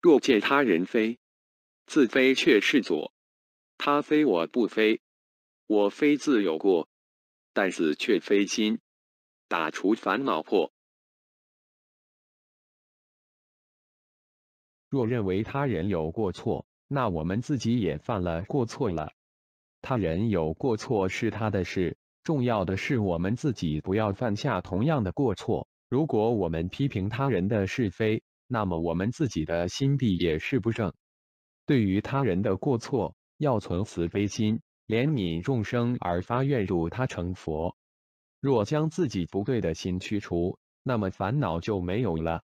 若见他人非，自非却是左；他非我不非，我非自有过，但死却非心。打除烦恼破。若认为他人有过错，那我们自己也犯了过错了。他人有过错是他的事，重要的是我们自己不要犯下同样的过错。如果我们批评他人的是非，那么我们自己的心地也是不正。对于他人的过错，要存慈悲心，怜悯众生而发愿度他成佛。若将自己不对的心去除，那么烦恼就没有了。